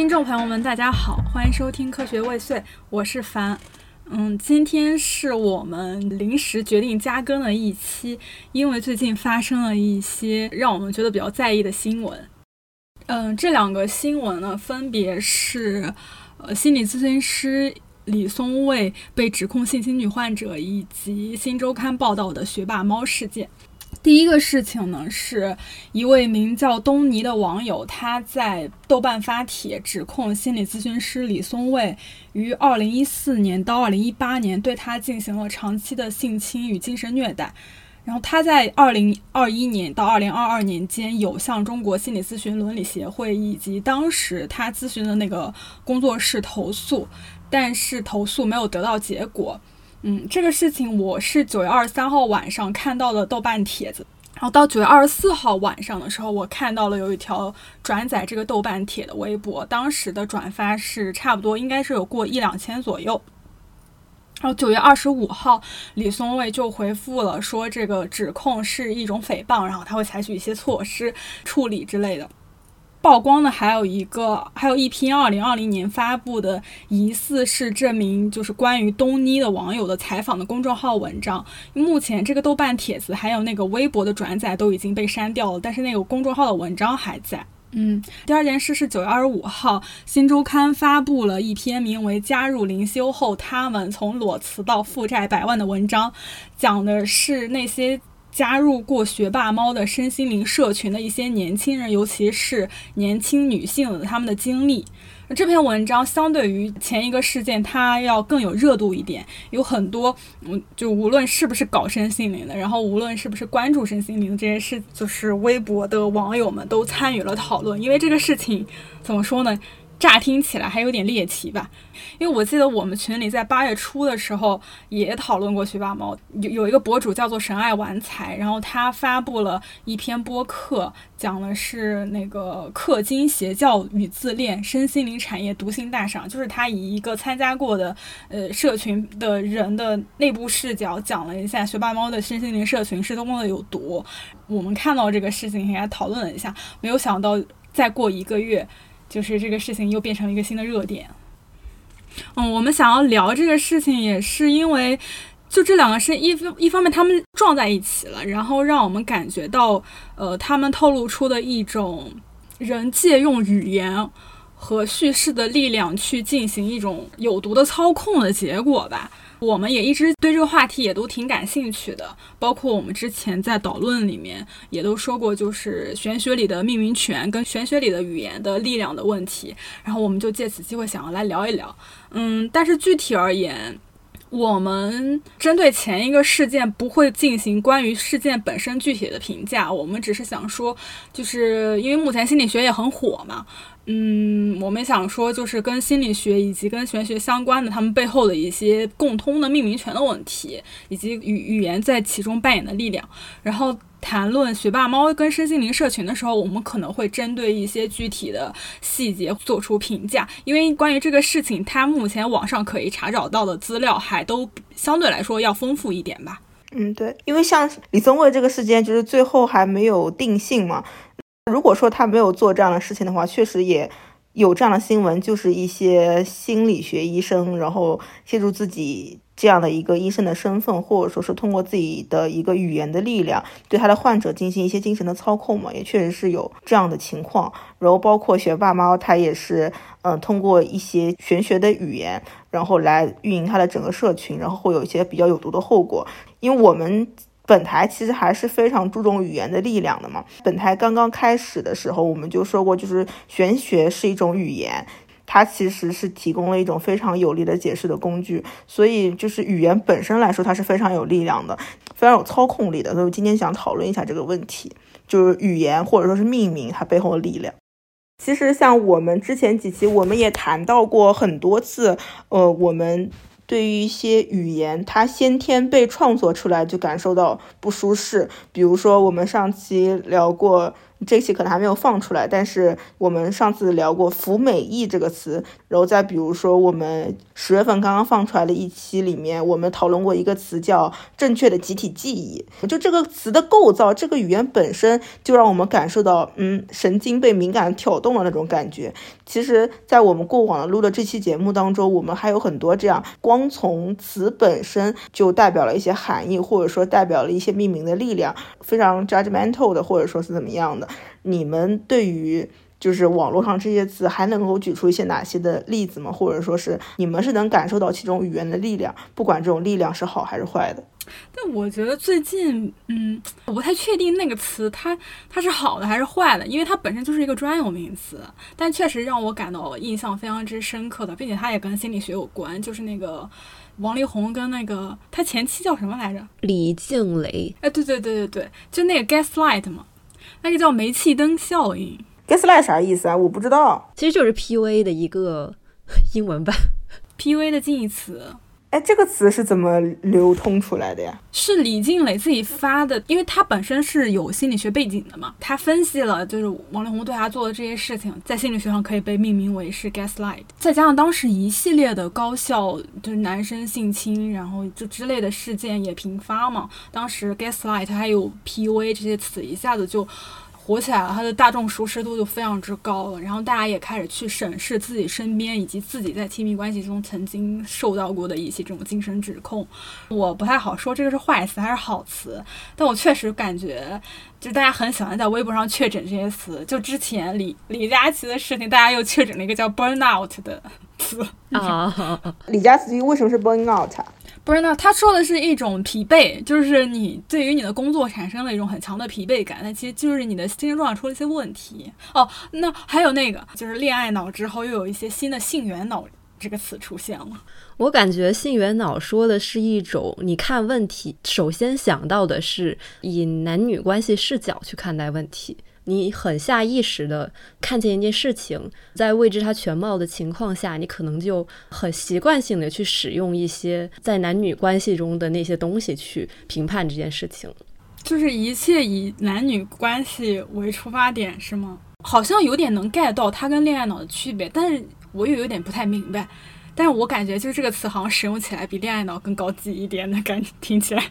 听众朋友们，大家好，欢迎收听《科学未遂》，我是凡。嗯，今天是我们临时决定加更的一期，因为最近发生了一些让我们觉得比较在意的新闻。嗯，这两个新闻呢，分别是呃，心理咨询师李松蔚被指控性侵女患者，以及《新周刊》报道的学霸猫事件。第一个事情呢，是一位名叫东尼的网友，他在豆瓣发帖指控心理咨询师李松蔚于二零一四年到二零一八年对他进行了长期的性侵与精神虐待。然后他在二零二一年到二零二二年间有向中国心理咨询伦理协会以及当时他咨询的那个工作室投诉，但是投诉没有得到结果。嗯，这个事情我是九月二十三号晚上看到的豆瓣帖子，然后到九月二十四号晚上的时候，我看到了有一条转载这个豆瓣帖的微博，当时的转发是差不多应该是有过一两千左右。然后九月二十五号，李松蔚就回复了说这个指控是一种诽谤，然后他会采取一些措施处理之类的。曝光的还有一个，还有一篇二零二零年发布的疑似是这名就是关于东妮的网友的采访的公众号文章。目前这个豆瓣帖子还有那个微博的转载都已经被删掉了，但是那个公众号的文章还在。嗯，第二件事是九月二十五号，新周刊发布了一篇名为《加入灵修后，他们从裸辞到负债百万》的文章，讲的是那些。加入过学霸猫的身心灵社群的一些年轻人，尤其是年轻女性，他们的经历。这篇文章相对于前一个事件，它要更有热度一点，有很多，嗯，就无论是不是搞身心灵的，然后无论是不是关注身心灵这些事，就是微博的网友们都参与了讨论。因为这个事情怎么说呢？乍听起来还有点猎奇吧，因为我记得我们群里在八月初的时候也讨论过学霸猫，有有一个博主叫做神爱玩财，然后他发布了一篇播客，讲的是那个氪金邪教与自恋身心灵产业毒性大赏，就是他以一个参加过的呃社群的人的内部视角讲了一下学霸猫的身心灵社群是多么的有毒。我们看到这个事情，大家讨论了一下，没有想到再过一个月。就是这个事情又变成了一个新的热点。嗯，我们想要聊这个事情，也是因为就这两个是一一方面他们撞在一起了，然后让我们感觉到，呃，他们透露出的一种人借用语言和叙事的力量去进行一种有毒的操控的结果吧。我们也一直对这个话题也都挺感兴趣的，包括我们之前在导论里面也都说过，就是玄学里的命名权跟玄学里的语言的力量的问题。然后我们就借此机会想要来聊一聊，嗯，但是具体而言，我们针对前一个事件不会进行关于事件本身具体的评价，我们只是想说，就是因为目前心理学也很火嘛。嗯，我们想说，就是跟心理学以及跟玄学相关的，他们背后的一些共通的命名权的问题，以及语语言在其中扮演的力量。然后谈论学霸猫跟身心灵社群的时候，我们可能会针对一些具体的细节做出评价，因为关于这个事情，它目前网上可以查找到的资料还都相对来说要丰富一点吧。嗯，对，因为像李宗伟这个事件，就是最后还没有定性嘛。如果说他没有做这样的事情的话，确实也有这样的新闻，就是一些心理学医生，然后借助自己这样的一个医生的身份，或者说是通过自己的一个语言的力量，对他的患者进行一些精神的操控嘛，也确实是有这样的情况。然后包括学霸猫，他也是，嗯，通过一些玄学的语言，然后来运营他的整个社群，然后会有一些比较有毒的后果，因为我们。本台其实还是非常注重语言的力量的嘛。本台刚刚开始的时候，我们就说过，就是玄学是一种语言，它其实是提供了一种非常有力的解释的工具。所以，就是语言本身来说，它是非常有力量的，非常有操控力的。所以，今天想讨论一下这个问题，就是语言或者说是命名它背后的力量。其实，像我们之前几期，我们也谈到过很多次，呃，我们。对于一些语言，它先天被创作出来就感受到不舒适。比如说，我们上期聊过这期可能还没有放出来，但是我们上次聊过“服美役”这个词，然后再比如说我们十月份刚刚放出来的一期里面，我们讨论过一个词叫“正确的集体记忆”，就这个词的构造，这个语言本身就让我们感受到，嗯，神经被敏感挑动了那种感觉。其实，在我们过往的录的这期节目当中，我们还有很多这样光从词本身就代表了一些含义，或者说代表了一些命名的力量，非常 judgmental 的，或者说是怎么样的。你们对于就是网络上这些词，还能够举出一些哪些的例子吗？或者说是你们是能感受到其中语言的力量，不管这种力量是好还是坏的？但我觉得最近，嗯，我不太确定那个词它它是好的还是坏的，因为它本身就是一个专有名词。但确实让我感到印象非常之深刻的，并且它也跟心理学有关，就是那个王力宏跟那个他前妻叫什么来着？李静蕾。哎，对对对对对，就那个 gaslight 嘛，那个叫煤气灯效应。Gaslight 啥意思啊？我不知道。其实就是 PUA 的一个 英文版，PUA 的近义词。哎，这个词是怎么流通出来的呀？是李静蕾自己发的，因为他本身是有心理学背景的嘛。他分析了，就是王力宏对他做的这些事情，在心理学上可以被命名为是 gaslight。再加上当时一系列的高校就是男生性侵，然后就之类的事件也频发嘛。当时 gaslight 还有 PUA 这些词一下子就。火起来了，它的大众熟识度就非常之高了，然后大家也开始去审视自己身边以及自己在亲密关系中曾经受到过的一些这种精神指控。我不太好说这个是坏词还是好词，但我确实感觉，就大家很喜欢在微博上确诊这些词。就之前李李佳琦的事情，大家又确诊了一个叫 burnout 的词 啊。李佳琦为什么是 burnout？不是，那他说的是一种疲惫，就是你对于你的工作产生了一种很强的疲惫感，那其实就是你的精神状态出了一些问题哦。那还有那个，就是恋爱脑之后又有一些新的性缘脑这个词出现了。我感觉性缘脑说的是一种，你看问题首先想到的是以男女关系视角去看待问题。你很下意识的看见一件事情，在未知它全貌的情况下，你可能就很习惯性的去使用一些在男女关系中的那些东西去评判这件事情，就是一切以男女关系为出发点，是吗？好像有点能 get 到它跟恋爱脑的区别，但是我又有点不太明白。但是我感觉就这个词好像使用起来比恋爱脑更高级一点的感觉，听起来。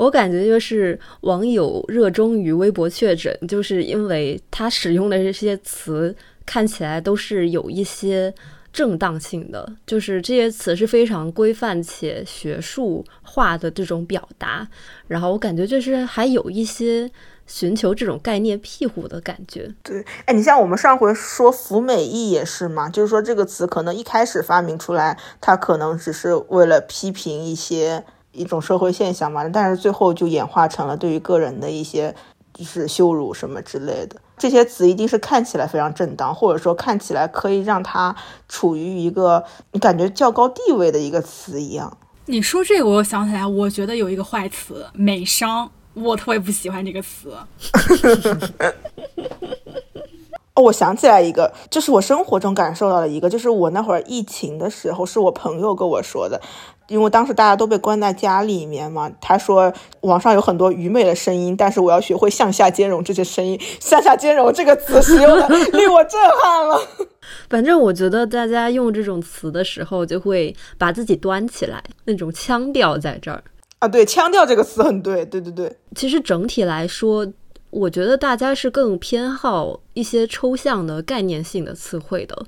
我感觉就是网友热衷于微博确诊，就是因为他使用的这些词看起来都是有一些正当性的，就是这些词是非常规范且学术化的这种表达。然后我感觉就是还有一些寻求这种概念庇护的感觉。对，哎，你像我们上回说“服美役”也是嘛，就是说这个词可能一开始发明出来，它可能只是为了批评一些。一种社会现象嘛，但是最后就演化成了对于个人的一些就是羞辱什么之类的。这些词一定是看起来非常正当，或者说看起来可以让它处于一个你感觉较高地位的一个词一样。你说这个，我想起来，我觉得有一个坏词“美商”，我特别不喜欢这个词。哦，我想起来一个，就是我生活中感受到的一个，就是我那会儿疫情的时候，是我朋友跟我说的。因为当时大家都被关在家里面嘛，他说网上有很多愚昧的声音，但是我要学会向下兼容这些声音。向下兼容这个词使用的 令我震撼了。反正我觉得大家用这种词的时候，就会把自己端起来，那种腔调在这儿啊。对，腔调这个词很对，对对对。其实整体来说，我觉得大家是更偏好一些抽象的概念性的词汇的。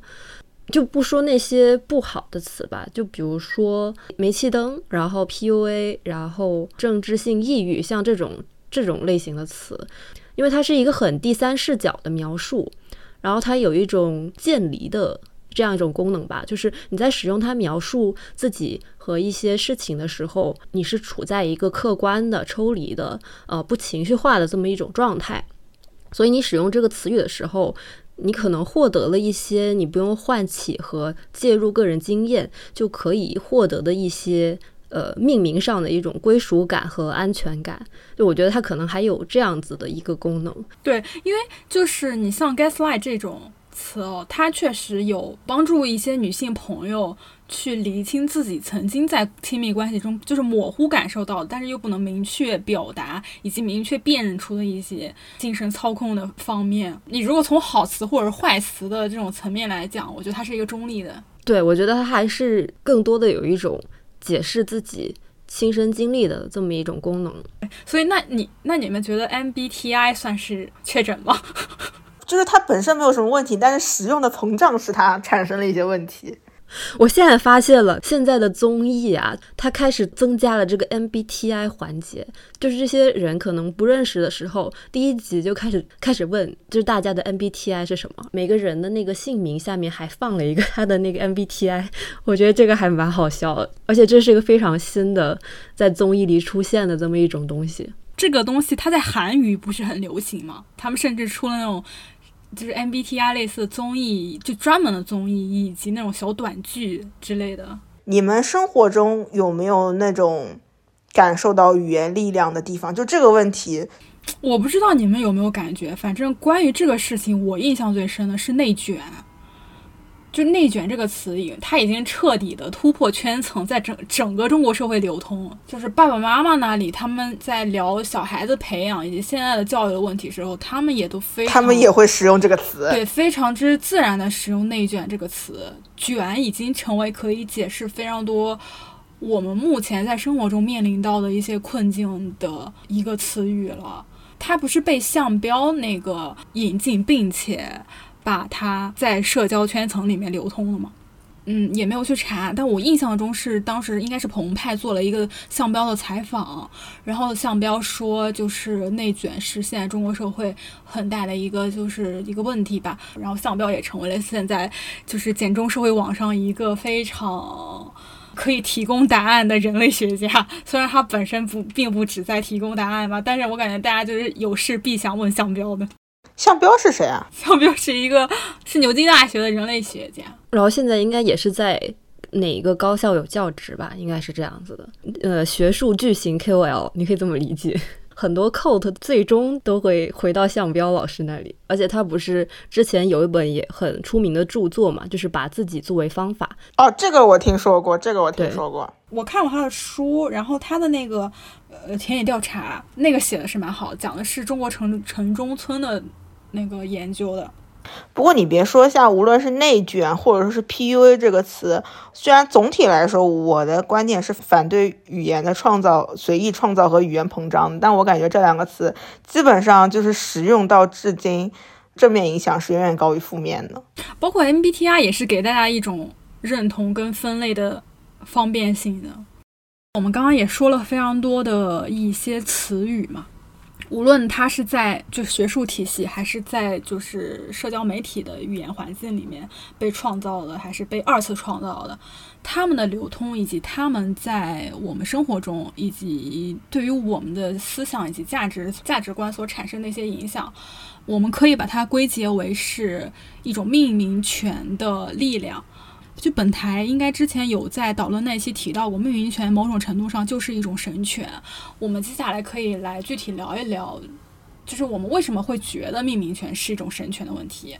就不说那些不好的词吧，就比如说煤气灯，然后 PUA，然后政治性抑郁，像这种这种类型的词，因为它是一个很第三视角的描述，然后它有一种渐离的这样一种功能吧，就是你在使用它描述自己和一些事情的时候，你是处在一个客观的、抽离的、呃不情绪化的这么一种状态，所以你使用这个词语的时候。你可能获得了一些你不用唤起和介入个人经验就可以获得的一些呃命名上的一种归属感和安全感。就我觉得它可能还有这样子的一个功能。对，因为就是你像 gaslight 这种词哦，它确实有帮助一些女性朋友去厘清自己曾经在亲密关系中就是模糊感受到，但是又不能明确表达以及明确辨认出的一些精神操控的方面。你如果从好词或者坏词的这种层面来讲，我觉得它是一个中立的。对，我觉得它还是更多的有一种解释自己亲身经历的这么一种功能。所以，那你那你们觉得 MBTI 算是确诊吗？就是它本身没有什么问题，但是使用的膨胀使它产生了一些问题。我现在发现了，现在的综艺啊，它开始增加了这个 MBTI 环节，就是这些人可能不认识的时候，第一集就开始开始问，就是大家的 MBTI 是什么？每个人的那个姓名下面还放了一个他的那个 MBTI，我觉得这个还蛮好笑的，而且这是一个非常新的在综艺里出现的这么一种东西。这个东西它在韩语不是很流行吗？他们甚至出了那种。就是 MBTI 类似的综艺，就专门的综艺，以及那种小短剧之类的。你们生活中有没有那种感受到语言力量的地方？就这个问题，我不知道你们有没有感觉。反正关于这个事情，我印象最深的是内卷。就“内卷”这个词，已它已经彻底的突破圈层，在整整个中国社会流通。就是爸爸妈妈那里，他们在聊小孩子培养以及现在的教育的问题时候，他们也都非常，他们也会使用这个词，对，非常之自然的使用“内卷”这个词。卷已经成为可以解释非常多我们目前在生活中面临到的一些困境的一个词语了。它不是被项标那个引进，并且。把它在社交圈层里面流通了吗？嗯，也没有去查，但我印象中是当时应该是澎湃做了一个项标的采访，然后项标说就是内卷是现在中国社会很大的一个就是一个问题吧，然后项标也成为了现在就是简中社会网上一个非常可以提供答案的人类学家，虽然他本身不并不只在提供答案吧，但是我感觉大家就是有事必想问项标的。项彪是谁啊？项彪是一个是牛津大学的人类学家，然后现在应该也是在哪一个高校有教职吧？应该是这样子的。呃，学术巨型 KOL，你可以这么理解。很多 quote 最终都会回到项彪老师那里，而且他不是之前有一本也很出名的著作嘛，就是把自己作为方法。哦，这个我听说过，这个我听说过。我看过他的书，然后他的那个呃田野调查，那个写的是蛮好，讲的是中国城城中村的。那个研究的，不过你别说，像无论是内卷或者说是 PUA 这个词，虽然总体来说我的观点是反对语言的创造、随意创造和语言膨胀，但我感觉这两个词基本上就是使用到至今，正面影响是远远高于负面的。包括 MBTI 也是给大家一种认同跟分类的方便性的。我们刚刚也说了非常多的一些词语嘛。无论它是在就学术体系，还是在就是社交媒体的语言环境里面被创造的，还是被二次创造的，它们的流通以及它们在我们生活中以及对于我们的思想以及价值价值观所产生的一些影响，我们可以把它归结为是一种命名权的力量。就本台应该之前有在导论那期提到过，命名权某种程度上就是一种神权。我们接下来可以来具体聊一聊，就是我们为什么会觉得命名权是一种神权的问题。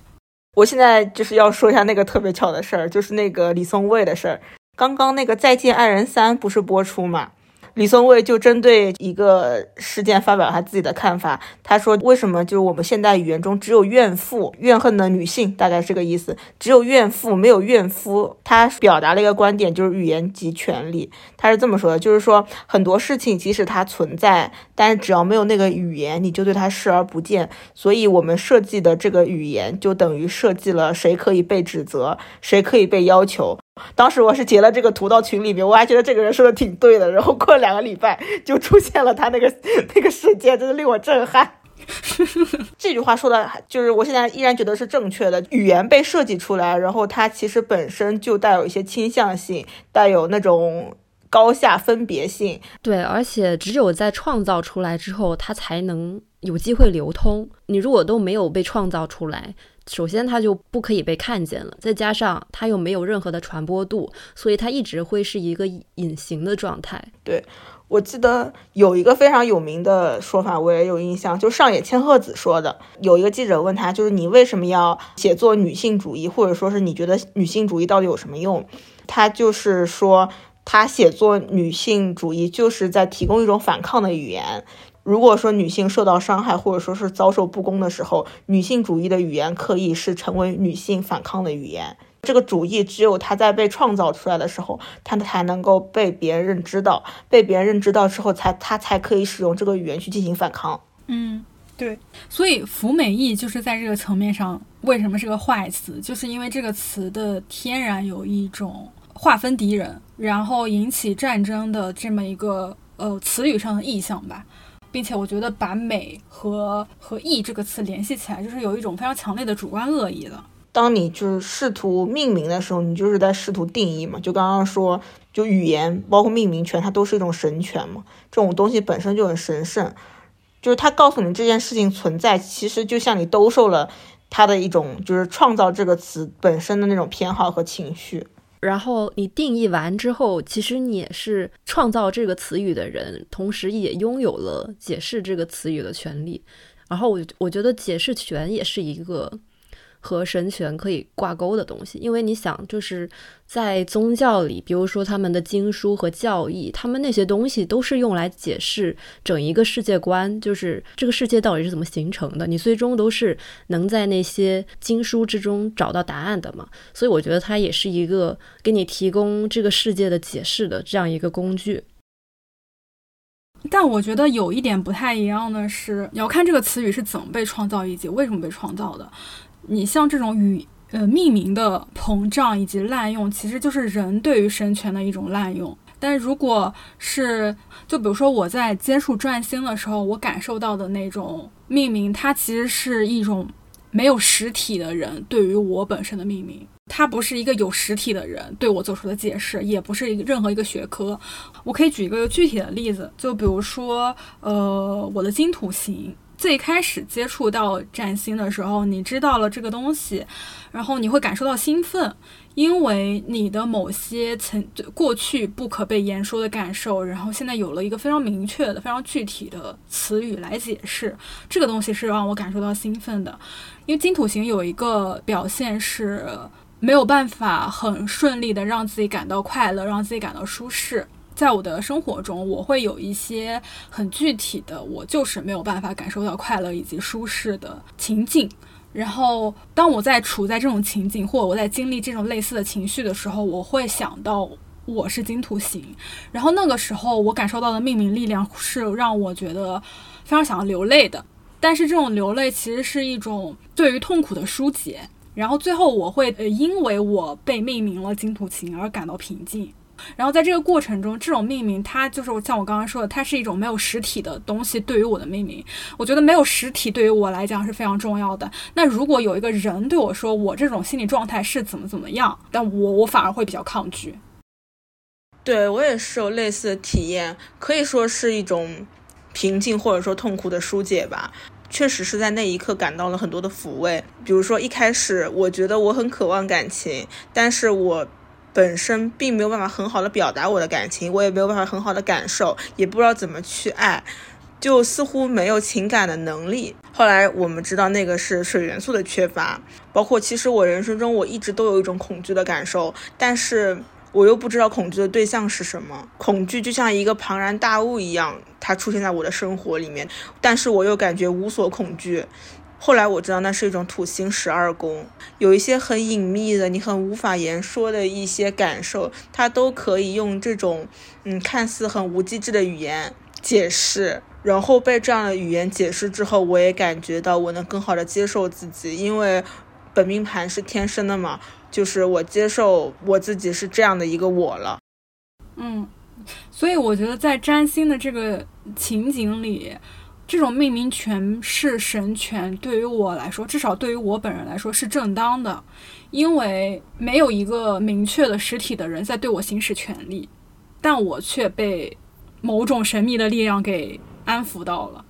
我现在就是要说一下那个特别巧的事儿，就是那个李松蔚的事儿。刚刚那个《再见爱人三》不是播出嘛？李松蔚就针对一个事件发表了他自己的看法。他说：“为什么就是我们现代语言中只有怨妇、怨恨的女性，大概是这个意思，只有怨妇没有怨夫？”他表达了一个观点，就是语言及权利。他是这么说的，就是说很多事情即使它存在，但是只要没有那个语言，你就对它视而不见。所以，我们设计的这个语言就等于设计了谁可以被指责，谁可以被要求。当时我是截了这个图到群里面，我还觉得这个人说的挺对的。然后过了两个礼拜，就出现了他那个 那个事件，真的令我震撼。这句话说的，就是我现在依然觉得是正确的。语言被设计出来，然后它其实本身就带有一些倾向性，带有那种高下分别性。对，而且只有在创造出来之后，它才能有机会流通。你如果都没有被创造出来，首先，它就不可以被看见了，再加上它又没有任何的传播度，所以它一直会是一个隐形的状态。对我记得有一个非常有名的说法，我也有印象，就上野千鹤子说的。有一个记者问他，就是你为什么要写作女性主义，或者说是你觉得女性主义到底有什么用？他就是说，他写作女性主义就是在提供一种反抗的语言。如果说女性受到伤害，或者说是遭受不公的时候，女性主义的语言可以是成为女性反抗的语言。这个主义只有它在被创造出来的时候，它才能够被别人知到，被别人知到之后，才它才可以使用这个语言去进行反抗。嗯，对。所以服美役就是在这个层面上，为什么是个坏词？就是因为这个词的天然有一种划分敌人，然后引起战争的这么一个呃词语上的意象吧。并且我觉得把美和和义这个词联系起来，就是有一种非常强烈的主观恶意的。当你就是试图命名的时候，你就是在试图定义嘛。就刚刚说，就语言包括命名权，它都是一种神权嘛。这种东西本身就很神圣，就是它告诉你这件事情存在，其实就像你兜售了它的一种，就是创造这个词本身的那种偏好和情绪。然后你定义完之后，其实你也是创造这个词语的人，同时也拥有了解释这个词语的权利。然后我我觉得解释权也是一个。和神权可以挂钩的东西，因为你想，就是在宗教里，比如说他们的经书和教义，他们那些东西都是用来解释整一个世界观，就是这个世界到底是怎么形成的。你最终都是能在那些经书之中找到答案的嘛？所以我觉得它也是一个给你提供这个世界的解释的这样一个工具。但我觉得有一点不太一样的是，你要看这个词语是怎么被创造以及为什么被创造的。你像这种语呃命名的膨胀以及滥用，其实就是人对于神权的一种滥用。但如果是就比如说我在接触占星的时候，我感受到的那种命名，它其实是一种没有实体的人对于我本身的命名，它不是一个有实体的人对我做出的解释，也不是一个任何一个学科。我可以举一个具体的例子，就比如说呃我的金土型。最开始接触到占星的时候，你知道了这个东西，然后你会感受到兴奋，因为你的某些曾过去不可被言说的感受，然后现在有了一个非常明确的、非常具体的词语来解释这个东西，是让我感受到兴奋的。因为金土型有一个表现是没有办法很顺利的让自己感到快乐，让自己感到舒适。在我的生活中，我会有一些很具体的，我就是没有办法感受到快乐以及舒适的情境。然后，当我在处在这种情景，或者我在经历这种类似的情绪的时候，我会想到我是金土型。然后那个时候，我感受到的命名力量是让我觉得非常想要流泪的。但是这种流泪其实是一种对于痛苦的疏解。然后最后，我会呃，因为我被命名了金土型而感到平静。然后在这个过程中，这种命名它就是像我刚刚说的，它是一种没有实体的东西对于我的命名。我觉得没有实体对于我来讲是非常重要的。那如果有一个人对我说我这种心理状态是怎么怎么样，但我我反而会比较抗拒。对我也是有类似的体验，可以说是一种平静或者说痛苦的疏解吧。确实是在那一刻感到了很多的抚慰。比如说一开始我觉得我很渴望感情，但是我。本身并没有办法很好的表达我的感情，我也没有办法很好的感受，也不知道怎么去爱，就似乎没有情感的能力。后来我们知道那个是水元素的缺乏，包括其实我人生中我一直都有一种恐惧的感受，但是我又不知道恐惧的对象是什么。恐惧就像一个庞然大物一样，它出现在我的生活里面，但是我又感觉无所恐惧。后来我知道那是一种土星十二宫，有一些很隐秘的、你很无法言说的一些感受，它都可以用这种嗯看似很无机质的语言解释。然后被这样的语言解释之后，我也感觉到我能更好的接受自己，因为本命盘是天生的嘛，就是我接受我自己是这样的一个我了。嗯，所以我觉得在占星的这个情景里。这种命名权是神权，对于我来说，至少对于我本人来说是正当的，因为没有一个明确的实体的人在对我行使权利，但我却被某种神秘的力量给安抚到了。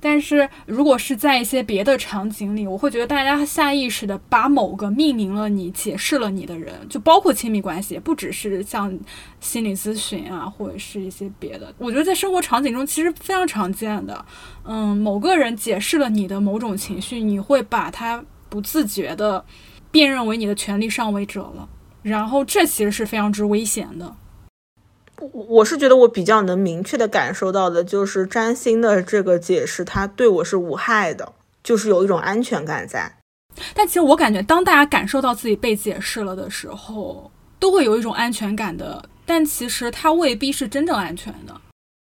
但是如果是在一些别的场景里，我会觉得大家下意识的把某个命名了你、解释了你的人，就包括亲密关系，不只是像心理咨询啊，或者是一些别的。我觉得在生活场景中其实非常常见的。嗯，某个人解释了你的某种情绪，你会把他不自觉的辨认为你的权利上位者了，然后这其实是非常之危险的。我是觉得我比较能明确的感受到的，就是占星的这个解释，它对我是无害的，就是有一种安全感在。但其实我感觉，当大家感受到自己被解释了的时候，都会有一种安全感的。但其实它未必是真正安全的。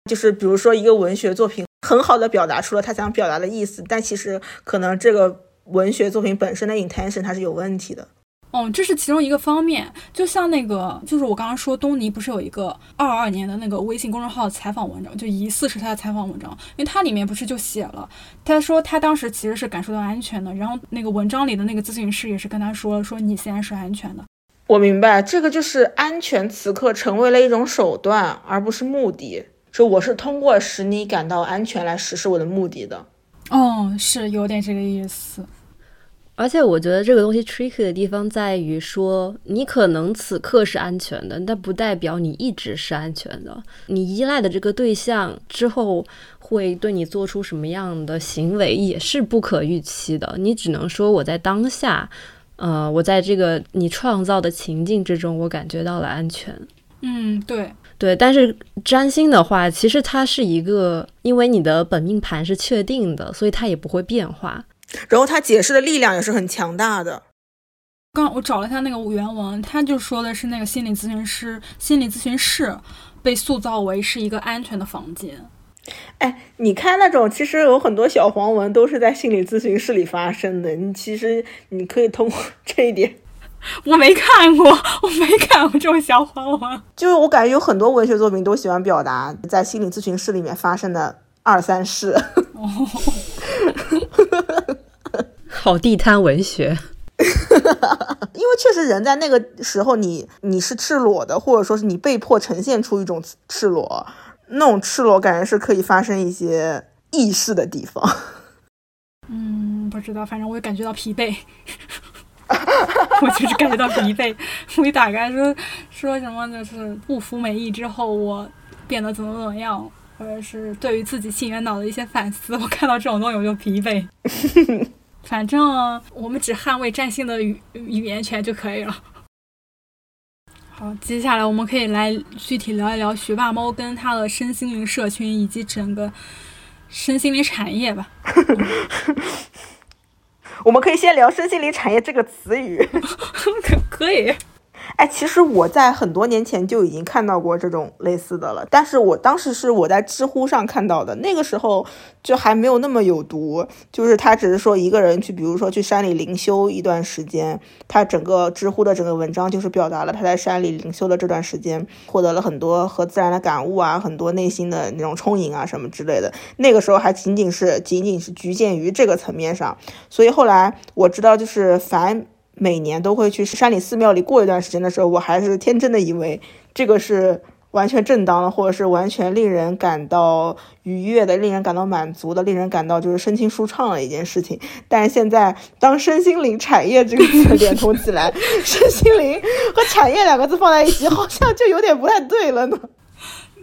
就是比如说一个文学作品很好的表达出了他想表达的意思，但其实可能这个文学作品本身的 intention 它是有问题的。哦，这是其中一个方面，就像那个，就是我刚刚说东尼不是有一个二二年的那个微信公众号采访文章，就疑似是他的采访文章，因为他里面不是就写了，他说他当时其实是感受到安全的，然后那个文章里的那个咨询师也是跟他说了，说你现在是安全的。我明白，这个就是安全此刻成为了一种手段，而不是目的。就我是通过使你感到安全来实施我的目的的。哦，是有点这个意思。而且我觉得这个东西 tricky 的地方在于说，你可能此刻是安全的，但不代表你一直是安全的。你依赖的这个对象之后会对你做出什么样的行为，也是不可预期的。你只能说我在当下，呃，我在这个你创造的情境之中，我感觉到了安全。嗯，对对。但是占星的话，其实它是一个，因为你的本命盘是确定的，所以它也不会变化。然后他解释的力量也是很强大的。刚我找了一下那个原文，他就说的是那个心理咨询师、心理咨询室被塑造为是一个安全的房间。哎，你看那种，其实有很多小黄文都是在心理咨询室里发生的。你其实你可以通过这一点，我没看过，我没看过这种小黄文。就是我感觉有很多文学作品都喜欢表达在心理咨询室里面发生的二三事。好地摊文学，因为确实人在那个时候，你你是赤裸的，或者说是你被迫呈现出一种赤裸，那种赤裸感觉是可以发生一些意识的地方。嗯，不知道，反正我也感觉到疲惫，我就是感觉到疲惫。我一打开说说什么，就是不服美役之后，我变得怎么怎么样，或者是对于自己性缘脑的一些反思，我看到这种东西我就疲惫。反正我们只捍卫占星的语语言权就可以了。好，接下来我们可以来具体聊一聊学霸猫跟他的身心灵社群以及整个身心灵产业吧。我们可以先聊身心灵产业这个词语。可可以。哎，其实我在很多年前就已经看到过这种类似的了，但是我当时是我在知乎上看到的，那个时候就还没有那么有毒，就是他只是说一个人去，比如说去山里灵修一段时间，他整个知乎的整个文章就是表达了他在山里灵修的这段时间获得了很多和自然的感悟啊，很多内心的那种充盈啊什么之类的，那个时候还仅仅是仅仅是局限于这个层面上，所以后来我知道就是凡。每年都会去山里寺庙里过一段时间的时候，我还是天真的以为这个是完全正当的，或者是完全令人感到愉悦的、令人感到满足的、令人感到就是身心舒畅的一件事情。但是现在，当身心灵产业这个词连通起来，身心灵和产业两个字放在一起，好像就有点不太对了呢。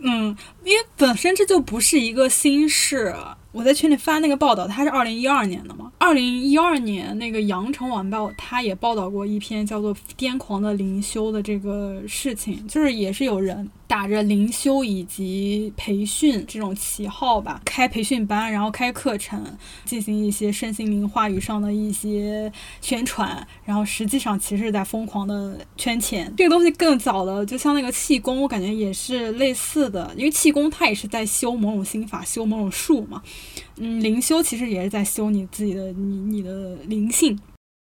嗯，因为本身这就不是一个新事。我在群里发那个报道，他是二零一二年的嘛？二零一二年那个《羊城晚报》他也报道过一篇叫做《癫狂的灵修》的这个事情，就是也是有人。打着灵修以及培训这种旗号吧，开培训班，然后开课程，进行一些身心灵话语上的一些宣传，然后实际上其实是在疯狂的圈钱。这个东西更早的，就像那个气功，我感觉也是类似的，因为气功它也是在修某种心法，修某种术嘛。嗯，灵修其实也是在修你自己的你你的灵性。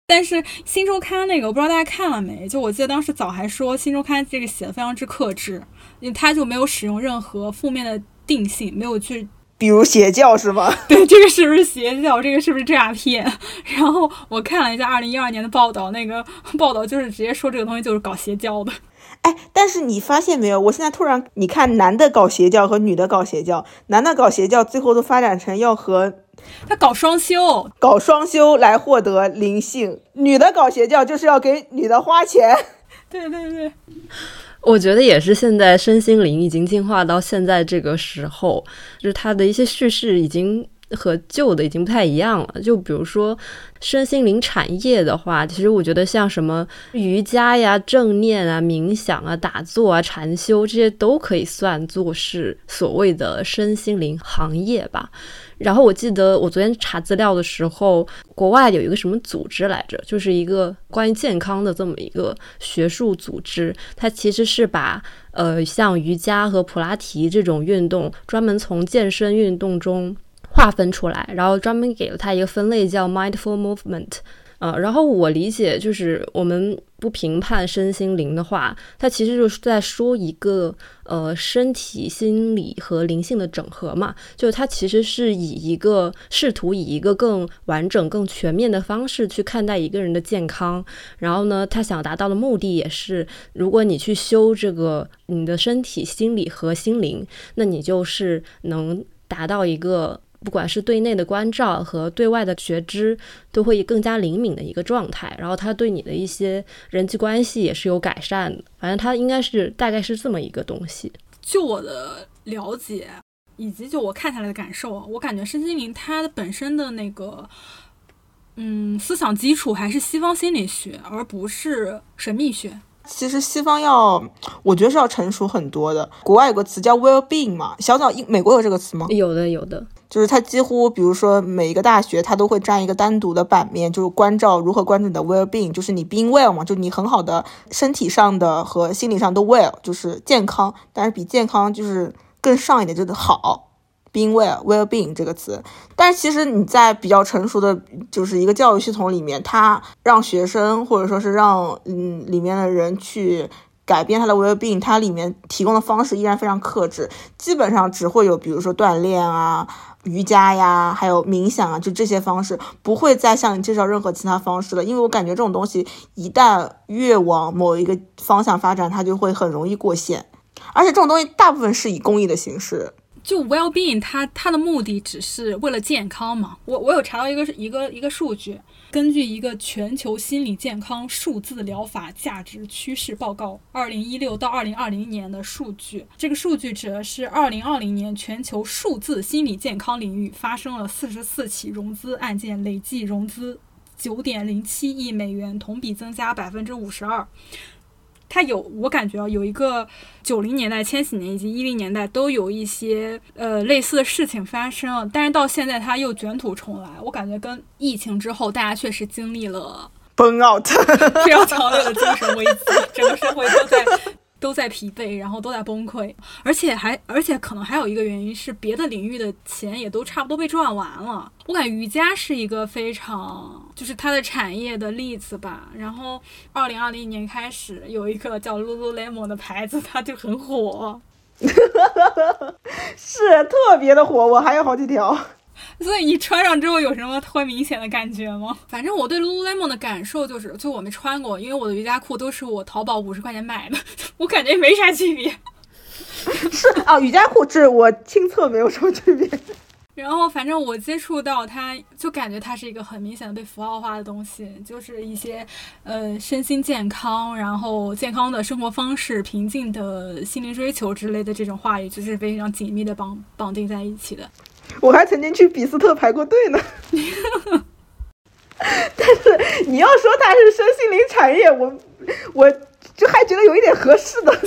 但是《新周刊》那个，我不知道大家看了没？就我记得当时早还说《新周刊》这个写的非常之克制。因为他就没有使用任何负面的定性，没有去，比如邪教是吗？对，这个是不是邪教？这个是不是诈骗？然后我看了一下二零一二年的报道，那个报道就是直接说这个东西就是搞邪教的。哎，但是你发现没有？我现在突然，你看男的搞邪教和女的搞邪教，男的搞邪教最后都发展成要和他搞双修，搞双修来获得灵性。女的搞邪教就是要给女的花钱。对对对，我觉得也是。现在身心灵已经进化到现在这个时候，就是它的一些叙事已经。和旧的已经不太一样了。就比如说身心灵产业的话，其实我觉得像什么瑜伽呀、正念啊、冥想啊、打坐啊、禅修这些都可以算作是所谓的身心灵行业吧。然后我记得我昨天查资料的时候，国外有一个什么组织来着，就是一个关于健康的这么一个学术组织，它其实是把呃像瑜伽和普拉提这种运动，专门从健身运动中。划分出来，然后专门给了它一个分类，叫 mindful movement。呃，然后我理解就是我们不评判身心灵的话，它其实就是在说一个呃身体、心理和灵性的整合嘛。就是它其实是以一个试图以一个更完整、更全面的方式去看待一个人的健康。然后呢，他想达到的目的也是，如果你去修这个你的身体、心理和心灵，那你就是能达到一个。不管是对内的关照和对外的觉知，都会更加灵敏的一个状态。然后他对你的一些人际关系也是有改善的。反正他应该是大概是这么一个东西。就我的了解，以及就我看下来的感受，我感觉身心灵它本身的那个，嗯，思想基础还是西方心理学，而不是神秘学。其实西方要，我觉得是要成熟很多的。国外有个词叫 well-being 嘛，小早英美国有这个词吗？有的，有的。就是它几乎，比如说每一个大学，它都会占一个单独的版面，就是关照如何关注你的 well-being，就是你 being well 嘛，就你很好的身体上的和心理上都 well，就是健康。但是比健康就是更上一点，就是好 being well，well-being 这个词。但是其实你在比较成熟的，就是一个教育系统里面，它让学生或者说是让嗯里面的人去。改变他的 well-being，它里面提供的方式依然非常克制，基本上只会有比如说锻炼啊、瑜伽呀，还有冥想啊，就这些方式，不会再向你介绍任何其他方式了。因为我感觉这种东西一旦越往某一个方向发展，它就会很容易过线，而且这种东西大部分是以公益的形式。就 well-being，它它的目的只是为了健康嘛？我我有查到一个一个一个数据。根据一个全球心理健康数字疗法价值趋势报告，二零一六到二零二零年的数据，这个数据指的是二零二零年全球数字心理健康领域发生了四十四起融资案件，累计融资九点零七亿美元，同比增加百分之五十二。它有，我感觉啊，有一个九零年代、千禧年以及一零年代都有一些呃类似的事情发生，但是到现在它又卷土重来。我感觉跟疫情之后，大家确实经历了 burn out，非常强烈的精神危机，整个社会都在。都在疲惫，然后都在崩溃，而且还而且可能还有一个原因是别的领域的钱也都差不多被赚完了。我感觉瑜伽是一个非常就是它的产业的例子吧。然后二零二零年开始有一个叫 Lululemon 的牌子，它就很火，是特别的火。我还有好几条。所以你穿上之后有什么特别明显的感觉吗？反正我对 Lululemon 的感受就是，就我没穿过，因为我的瑜伽裤都是我淘宝五十块钱买的，我感觉没啥区别。是啊，瑜伽裤这我亲测没有什么区别。然后反正我接触到它，就感觉它是一个很明显的被符号化的东西，就是一些呃身心健康，然后健康的生活方式、平静的心灵追求之类的这种话语，就是非常紧密的绑绑定在一起的。我还曾经去比斯特排过队呢，但是你要说它是身心灵产业，我我就还觉得有一点合适的。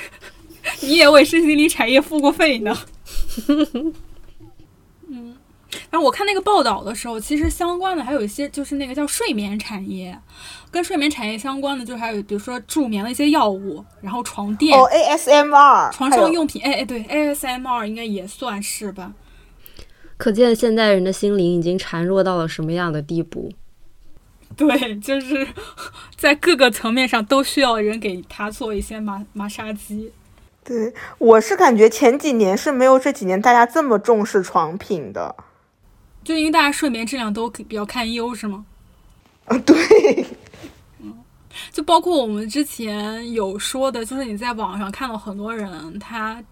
你也为身心灵产业付过费呢。嗯，然后我看那个报道的时候，其实相关的还有一些，就是那个叫睡眠产业，跟睡眠产业相关的，就还有比如说助眠的一些药物，然后床垫哦，ASMR，床上用品，哎哎，对，ASMR 应该也算是吧。可见现代人的心灵已经孱弱到了什么样的地步？对，就是 在各个层面上都需要人给他做一些麻麻杀鸡。对，我是感觉前几年是没有这几年大家这么重视床品的，就因为大家睡眠质量都比较堪忧，是吗？啊，对，嗯，就包括我们之前有说的，就是你在网上看到很多人，他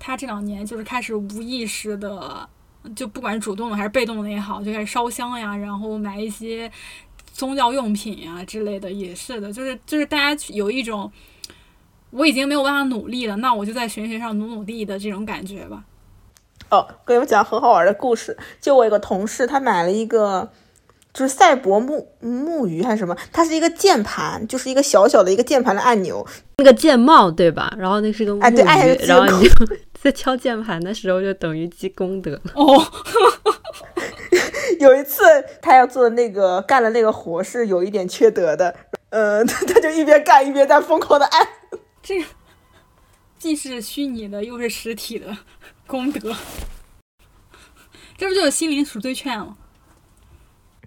他这两年就是开始无意识的。就不管是主动的还是被动的也好，就开始烧香呀，然后买一些宗教用品呀之类的，也是的，就是就是大家有一种我已经没有办法努力了，那我就在玄学上努努力的这种感觉吧。哦，给你们讲很好玩的故事，就我有个同事，他买了一个。就是赛博木木鱼还是什么？它是一个键盘，就是一个小小的一个键盘的按钮，那个键帽对吧？然后那是个木鱼，哎对，按然后你就在敲键盘的时候就等于积功德哦。有一次他要做的那个干的那个活是有一点缺德的，呃，他就一边干一边在疯狂的按。这个既是虚拟的又是实体的功德，这不就是心灵赎罪券吗？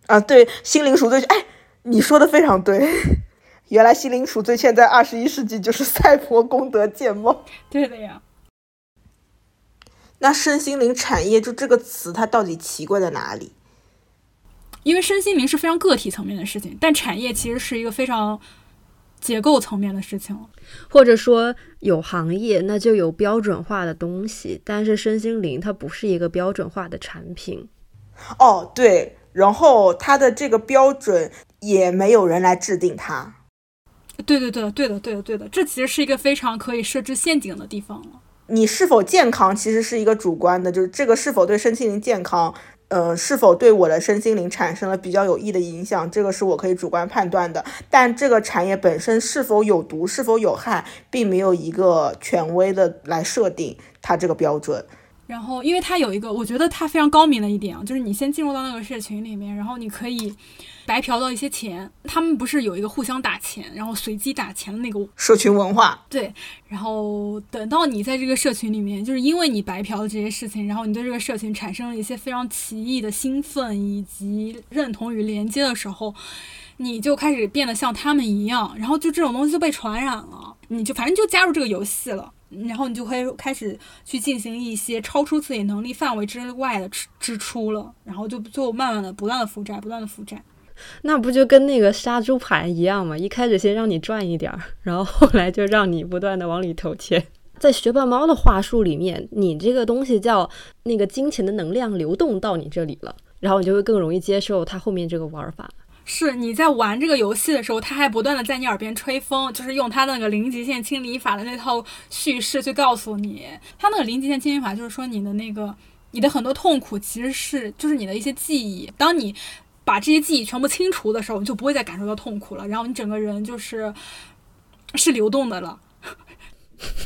啊，对，心灵赎罪券，哎，你说的非常对，原来心灵赎罪券在二十一世纪就是赛博功德建帽。对的呀。那身心灵产业就这个词，它到底奇怪在哪里？因为身心灵是非常个体层面的事情，但产业其实是一个非常结构层面的事情。或者说有行业，那就有标准化的东西，但是身心灵它不是一个标准化的产品。哦，对。然后它的这个标准也没有人来制定它。对对对，对的对的对的，这其实是一个非常可以设置陷阱的地方了。你是否健康其实是一个主观的，就是这个是否对身心灵健康，呃，是否对我的身心灵产生了比较有益的影响，这个是我可以主观判断的。但这个产业本身是否有毒、是否有害，并没有一个权威的来设定它这个标准。然后，因为它有一个，我觉得它非常高明的一点啊，就是你先进入到那个社群里面，然后你可以白嫖到一些钱。他们不是有一个互相打钱，然后随机打钱的那个社群文化？对。然后等到你在这个社群里面，就是因为你白嫖的这些事情，然后你对这个社群产生了一些非常奇异的兴奋以及认同与连接的时候，你就开始变得像他们一样，然后就这种东西就被传染了，你就反正就加入这个游戏了。然后你就会开始去进行一些超出自己能力范围之外的支支出了，然后就就慢慢的不断的负债，不断的负债。那不就跟那个杀猪盘一样吗？一开始先让你赚一点儿，然后后来就让你不断的往里投钱。在学霸猫的话术里面，你这个东西叫那个金钱的能量流动到你这里了，然后你就会更容易接受它后面这个玩法。是你在玩这个游戏的时候，他还不断的在你耳边吹风，就是用他那个零极限清理法的那套叙事去告诉你，他那个零极限清理法就是说你的那个你的很多痛苦其实是就是你的一些记忆，当你把这些记忆全部清除的时候，你就不会再感受到痛苦了，然后你整个人就是是流动的了，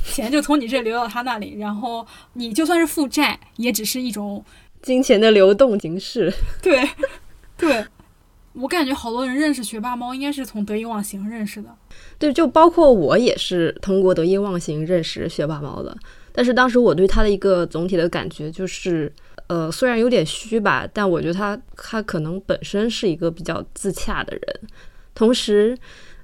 钱就从你这流到他那里，然后你就算是负债，也只是一种金钱的流动形式，对，对。我感觉好多人认识学霸猫，应该是从得意忘形认识的。对，就包括我也是通过得意忘形认识学霸猫的。但是当时我对他的一个总体的感觉就是，呃，虽然有点虚吧，但我觉得他他可能本身是一个比较自洽的人。同时，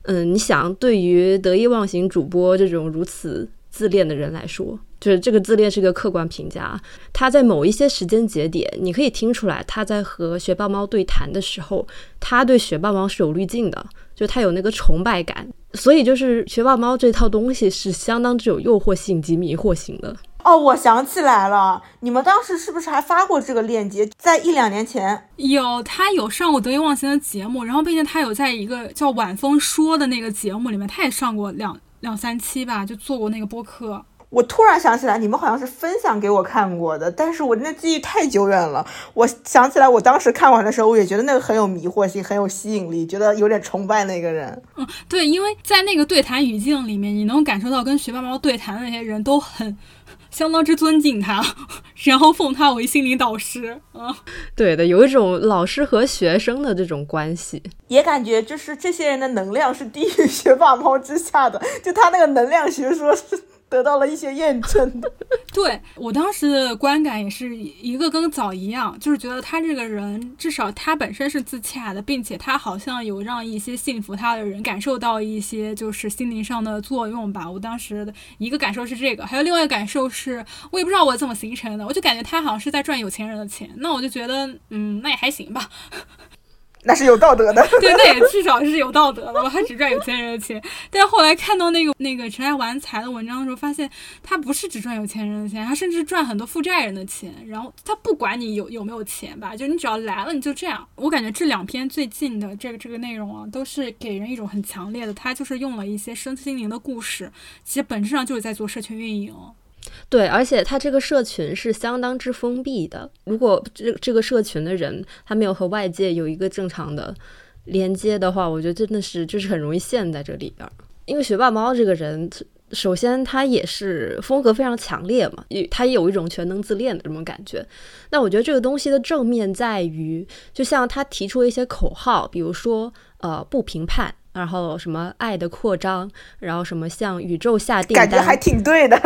嗯，你想，对于得意忘形主播这种如此自恋的人来说。就是这个自恋是个客观评价，他在某一些时间节点，你可以听出来他在和学霸猫对谈的时候，他对学霸猫是有滤镜的，就他有那个崇拜感，所以就是学霸猫这套东西是相当具有诱惑性及迷惑性的。哦，我想起来了，你们当时是不是还发过这个链接？在一两年前有，他有上过得意忘形的节目，然后并且他有在一个叫晚风说的那个节目里面，他也上过两两三期吧，就做过那个播客。我突然想起来，你们好像是分享给我看过的，但是我那记忆太久远了。我想起来，我当时看完的时候，我也觉得那个很有迷惑性，很有吸引力，觉得有点崇拜那个人。嗯，对，因为在那个对谈语境里面，你能感受到跟学霸猫对谈的那些人都很相当之尊敬他，然后奉他为心灵导师。嗯，对的，有一种老师和学生的这种关系，也感觉就是这些人的能量是低于学霸猫之下的，就他那个能量学说是。得到了一些验证，对我当时的观感也是一个跟早一样，就是觉得他这个人至少他本身是自洽的，并且他好像有让一些信服他的人感受到一些就是心灵上的作用吧。我当时的一个感受是这个，还有另外一个感受是，我也不知道我怎么形成的，我就感觉他好像是在赚有钱人的钱，那我就觉得，嗯，那也还行吧。那是有道德的。对，那也至少是有道德的吧？他只赚有钱人的钱。但后来看到那个那个陈爱玩财的文章的时候，发现他不是只赚有钱人的钱，他甚至赚很多负债人的钱。然后他不管你有有没有钱吧，就你只要来了，你就这样。我感觉这两篇最近的这个这个内容啊，都是给人一种很强烈的，他就是用了一些身心灵的故事，其实本质上就是在做社群运营。对，而且他这个社群是相当之封闭的。如果这这个社群的人他没有和外界有一个正常的连接的话，我觉得真的是就是很容易陷在这里边。因为学霸猫这个人，首先他也是风格非常强烈嘛，他也有一种全能自恋的这种感觉。那我觉得这个东西的正面在于，就像他提出一些口号，比如说呃不评判。然后什么爱的扩张，然后什么向宇宙下订单，感觉还挺对的。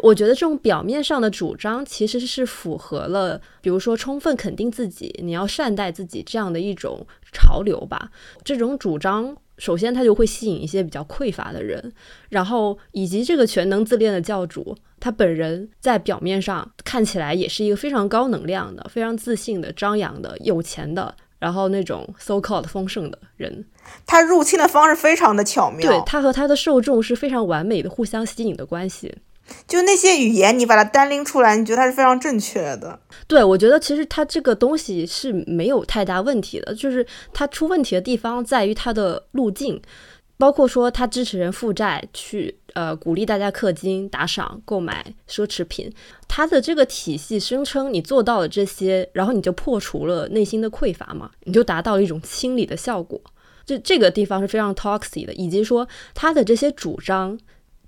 我觉得这种表面上的主张其实是符合了，比如说充分肯定自己，你要善待自己这样的一种潮流吧。这种主张首先它就会吸引一些比较匮乏的人，然后以及这个全能自恋的教主，他本人在表面上看起来也是一个非常高能量的、非常自信的、张扬的、有钱的。然后那种 so called 丰盛的人，他入侵的方式非常的巧妙。对他和他的受众是非常完美的互相吸引的关系。就那些语言，你把它单拎出来，你觉得它是非常正确的。对，我觉得其实它这个东西是没有太大问题的，就是它出问题的地方在于它的路径。包括说它支持人负债，去呃鼓励大家氪金打赏购买奢侈品，它的这个体系声称你做到了这些，然后你就破除了内心的匮乏嘛，你就达到了一种清理的效果。这这个地方是非常 toxic 的，以及说他的这些主张，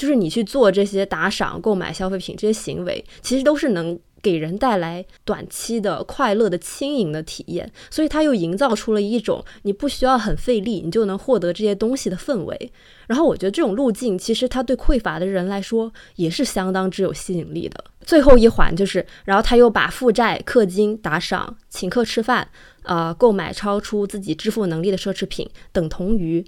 就是你去做这些打赏购买消费品这些行为，其实都是能。给人带来短期的快乐的轻盈的体验，所以他又营造出了一种你不需要很费力，你就能获得这些东西的氛围。然后我觉得这种路径其实他对匮乏的人来说也是相当之有吸引力的。最后一环就是，然后他又把负债、氪金、打赏、请客吃饭，呃，购买超出自己支付能力的奢侈品，等同于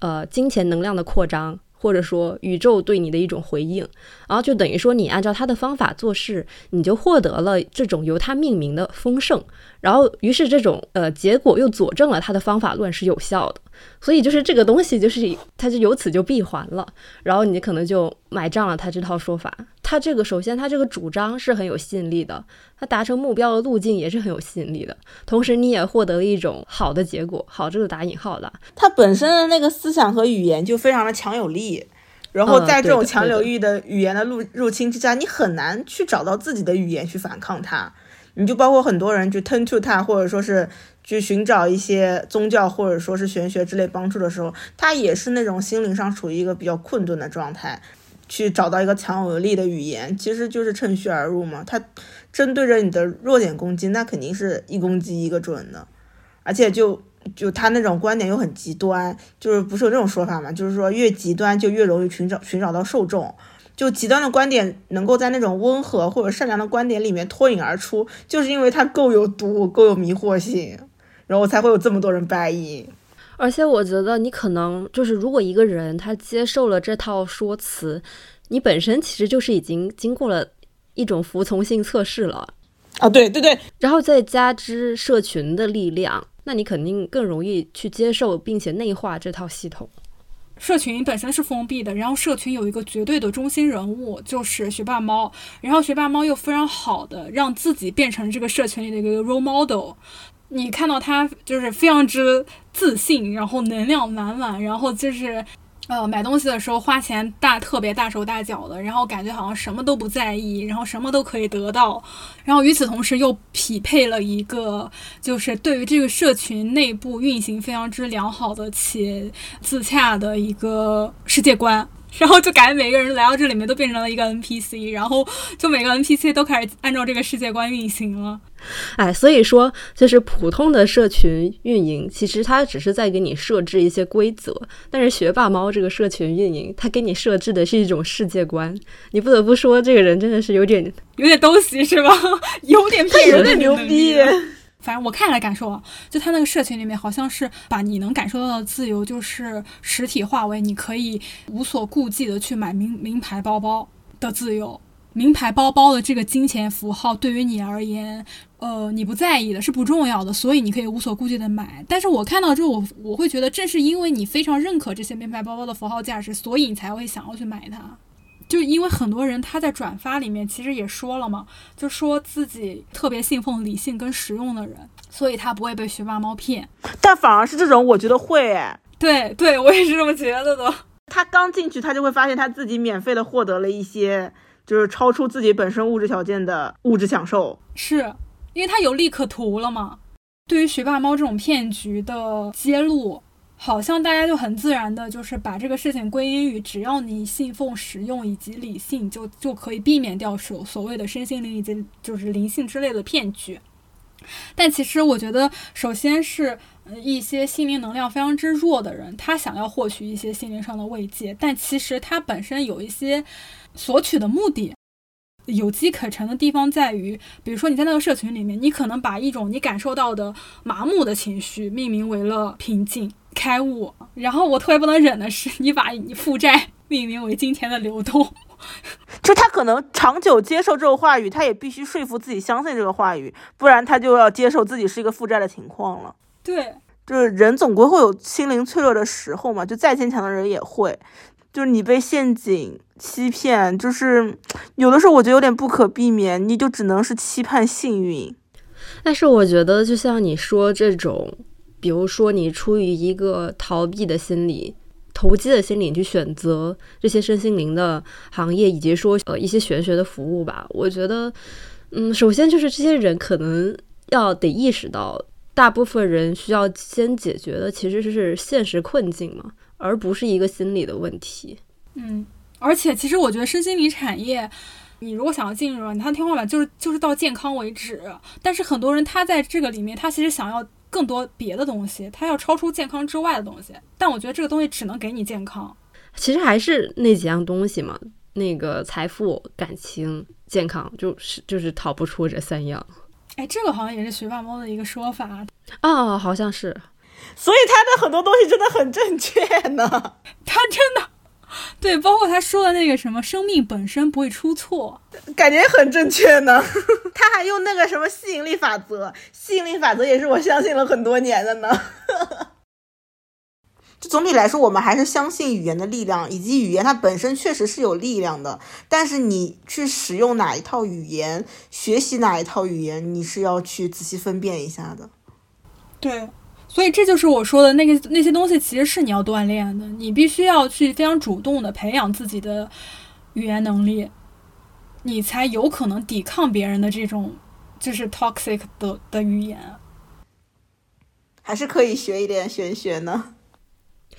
呃金钱能量的扩张。或者说宇宙对你的一种回应，然后就等于说你按照他的方法做事，你就获得了这种由他命名的丰盛。然后于是这种呃结果又佐证了他的方法论是有效的。所以就是这个东西就是它就由此就闭环了。然后你可能就买账了他这套说法。他这个首先他这个主张是很有吸引力的，他达成目标的路径也是很有吸引力的。同时你也获得了一种好的结果，好这个打引号的。他本身的那个思想和语言就非常的强有力，然后在这种强有力的语言的入入侵之下，你很难去找到自己的语言去反抗它。你就包括很多人去 turn to 他，或者说是去寻找一些宗教或者说是玄学之类帮助的时候，他也是那种心灵上处于一个比较困顿的状态。去找到一个强有力的语言，其实就是趁虚而入嘛。他针对着你的弱点攻击，那肯定是一攻击一个准的。而且就就他那种观点又很极端，就是不是有这种说法嘛？就是说越极端就越容易寻找寻找到受众。就极端的观点能够在那种温和或者善良的观点里面脱颖而出，就是因为它够有毒、够有迷惑性，然后才会有这么多人 buy in。而且我觉得你可能就是，如果一个人他接受了这套说辞，你本身其实就是已经经过了一种服从性测试了啊！对对对，然后再加之社群的力量，那你肯定更容易去接受并且内化这套系统。社群本身是封闭的，然后社群有一个绝对的中心人物，就是学霸猫，然后学霸猫又非常好的让自己变成这个社群里的一个 role model。你看到他就是非常之自信，然后能量满满，然后就是，呃，买东西的时候花钱大特别大手大脚的，然后感觉好像什么都不在意，然后什么都可以得到，然后与此同时又匹配了一个就是对于这个社群内部运行非常之良好的且自洽的一个世界观。然后就感觉每个人来到这里面都变成了一个 NPC，然后就每个 NPC 都开始按照这个世界观运行了。哎，所以说就是普通的社群运营，其实它只是在给你设置一些规则，但是学霸猫这个社群运营，它给你设置的是一种世界观。你不得不说，这个人真的是有点有点东西，是吧？有点他有点牛逼。反正我看来感受啊，就他那个社群里面，好像是把你能感受到的自由，就是实体化为你可以无所顾忌的去买名名牌包包的自由。名牌包包的这个金钱符号对于你而言，呃，你不在意的是不重要的，所以你可以无所顾忌的买。但是我看到之后，我我会觉得，正是因为你非常认可这些名牌包包的符号价值，所以你才会想要去买它。就因为很多人他在转发里面其实也说了嘛，就说自己特别信奉理性跟实用的人，所以他不会被学霸猫骗。但反而是这种，我觉得会哎。对对，我也是这么觉得的。他刚进去，他就会发现他自己免费的获得了一些，就是超出自己本身物质条件的物质享受。是因为他有利可图了嘛？对于学霸猫这种骗局的揭露。好像大家就很自然的，就是把这个事情归因于只要你信奉实用以及理性，就就可以避免掉所所谓的身心灵以及就是灵性之类的骗局。但其实我觉得，首先是一些心灵能量非常之弱的人，他想要获取一些心灵上的慰藉，但其实他本身有一些索取的目的。有机可乘的地方在于，比如说你在那个社群里面，你可能把一种你感受到的麻木的情绪命名为了平静、开悟。然后我特别不能忍的是，你把你负债命名为金钱的流动。就他可能长久接受这个话语，他也必须说服自己相信这个话语，不然他就要接受自己是一个负债的情况了。对，就是人总归会有心灵脆弱的时候嘛，就再坚强的人也会。就是你被陷阱欺骗，就是有的时候我觉得有点不可避免，你就只能是期盼幸运。但是我觉得，就像你说这种，比如说你出于一个逃避的心理、投机的心理去选择这些身心灵的行业，以及说呃一些玄学的服务吧，我觉得，嗯，首先就是这些人可能要得意识到，大部分人需要先解决的其实是现实困境嘛。而不是一个心理的问题。嗯，而且其实我觉得身心灵产业，你如果想要进入，它天花板就是就是到健康为止。但是很多人他在这个里面，他其实想要更多别的东西，它要超出健康之外的东西。但我觉得这个东西只能给你健康。其实还是那几样东西嘛，那个财富、感情、健康，就是就是逃不出这三样。哎，这个好像也是学霸猫的一个说法啊，好像是。所以他的很多东西真的很正确呢，他真的，对，包括他说的那个什么，生命本身不会出错，感觉很正确呢。他还用那个什么吸引力法则，吸引力法则也是我相信了很多年的呢。就总体来说，我们还是相信语言的力量，以及语言它本身确实是有力量的。但是你去使用哪一套语言，学习哪一套语言，你是要去仔细分辨一下的。对。所以这就是我说的那个那些东西，其实是你要锻炼的，你必须要去非常主动的培养自己的语言能力，你才有可能抵抗别人的这种就是 toxic 的的语言。还是可以学一点玄学呢。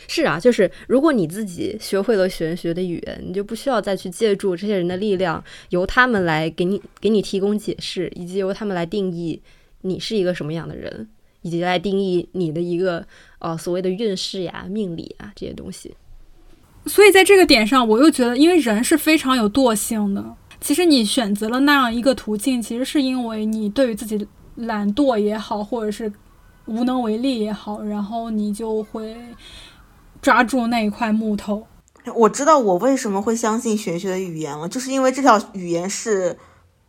是啊，就是如果你自己学会了玄学的语言，你就不需要再去借助这些人的力量，由他们来给你给你提供解释，以及由他们来定义你是一个什么样的人。以及来定义你的一个呃所谓的运势呀、命理啊这些东西。所以在这个点上，我又觉得，因为人是非常有惰性的。其实你选择了那样一个途径，其实是因为你对于自己懒惰也好，或者是无能为力也好，然后你就会抓住那一块木头。我知道我为什么会相信玄学的语言了，就是因为这条语言是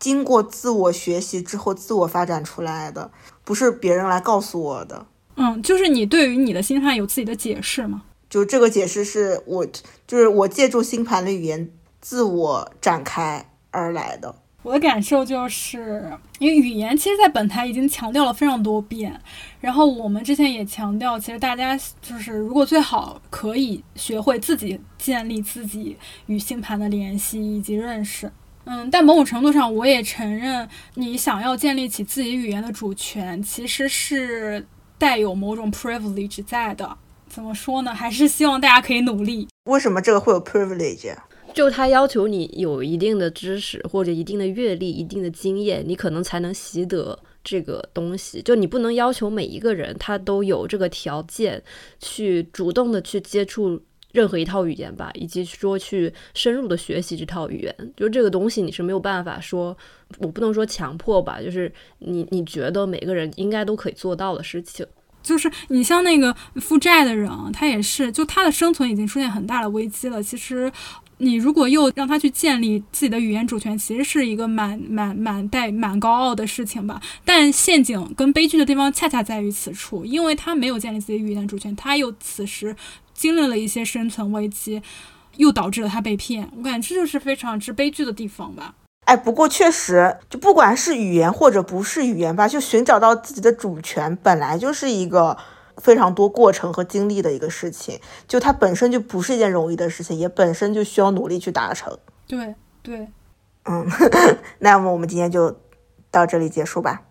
经过自我学习之后自我发展出来的。不是别人来告诉我的，嗯，就是你对于你的星盘有自己的解释吗？就这个解释是我，就是我借助星盘的语言自我展开而来的。我的感受就是，因为语言其实，在本台已经强调了非常多遍，然后我们之前也强调，其实大家就是，如果最好可以学会自己建立自己与星盘的联系以及认识。嗯，但某种程度上，我也承认，你想要建立起自己语言的主权，其实是带有某种 privilege 在的。怎么说呢？还是希望大家可以努力。为什么这个会有 privilege？就他要求你有一定的知识或者一定的阅历、一定的经验，你可能才能习得这个东西。就你不能要求每一个人他都有这个条件去主动的去接触。任何一套语言吧，以及说去深入的学习这套语言，就是这个东西你是没有办法说，我不能说强迫吧，就是你你觉得每个人应该都可以做到的事情。就是你像那个负债的人，他也是，就他的生存已经出现很大的危机了。其实你如果又让他去建立自己的语言主权，其实是一个蛮蛮蛮带蛮高傲的事情吧。但陷阱跟悲剧的地方恰恰在于此处，因为他没有建立自己语言主权，他又此时经历了一些生存危机，又导致了他被骗。我感觉这就是非常之悲剧的地方吧。哎，不过确实，就不管是语言或者不是语言吧，就寻找到自己的主权，本来就是一个。非常多过程和经历的一个事情，就它本身就不是一件容易的事情，也本身就需要努力去达成。对对，嗯，那么我们今天就到这里结束吧。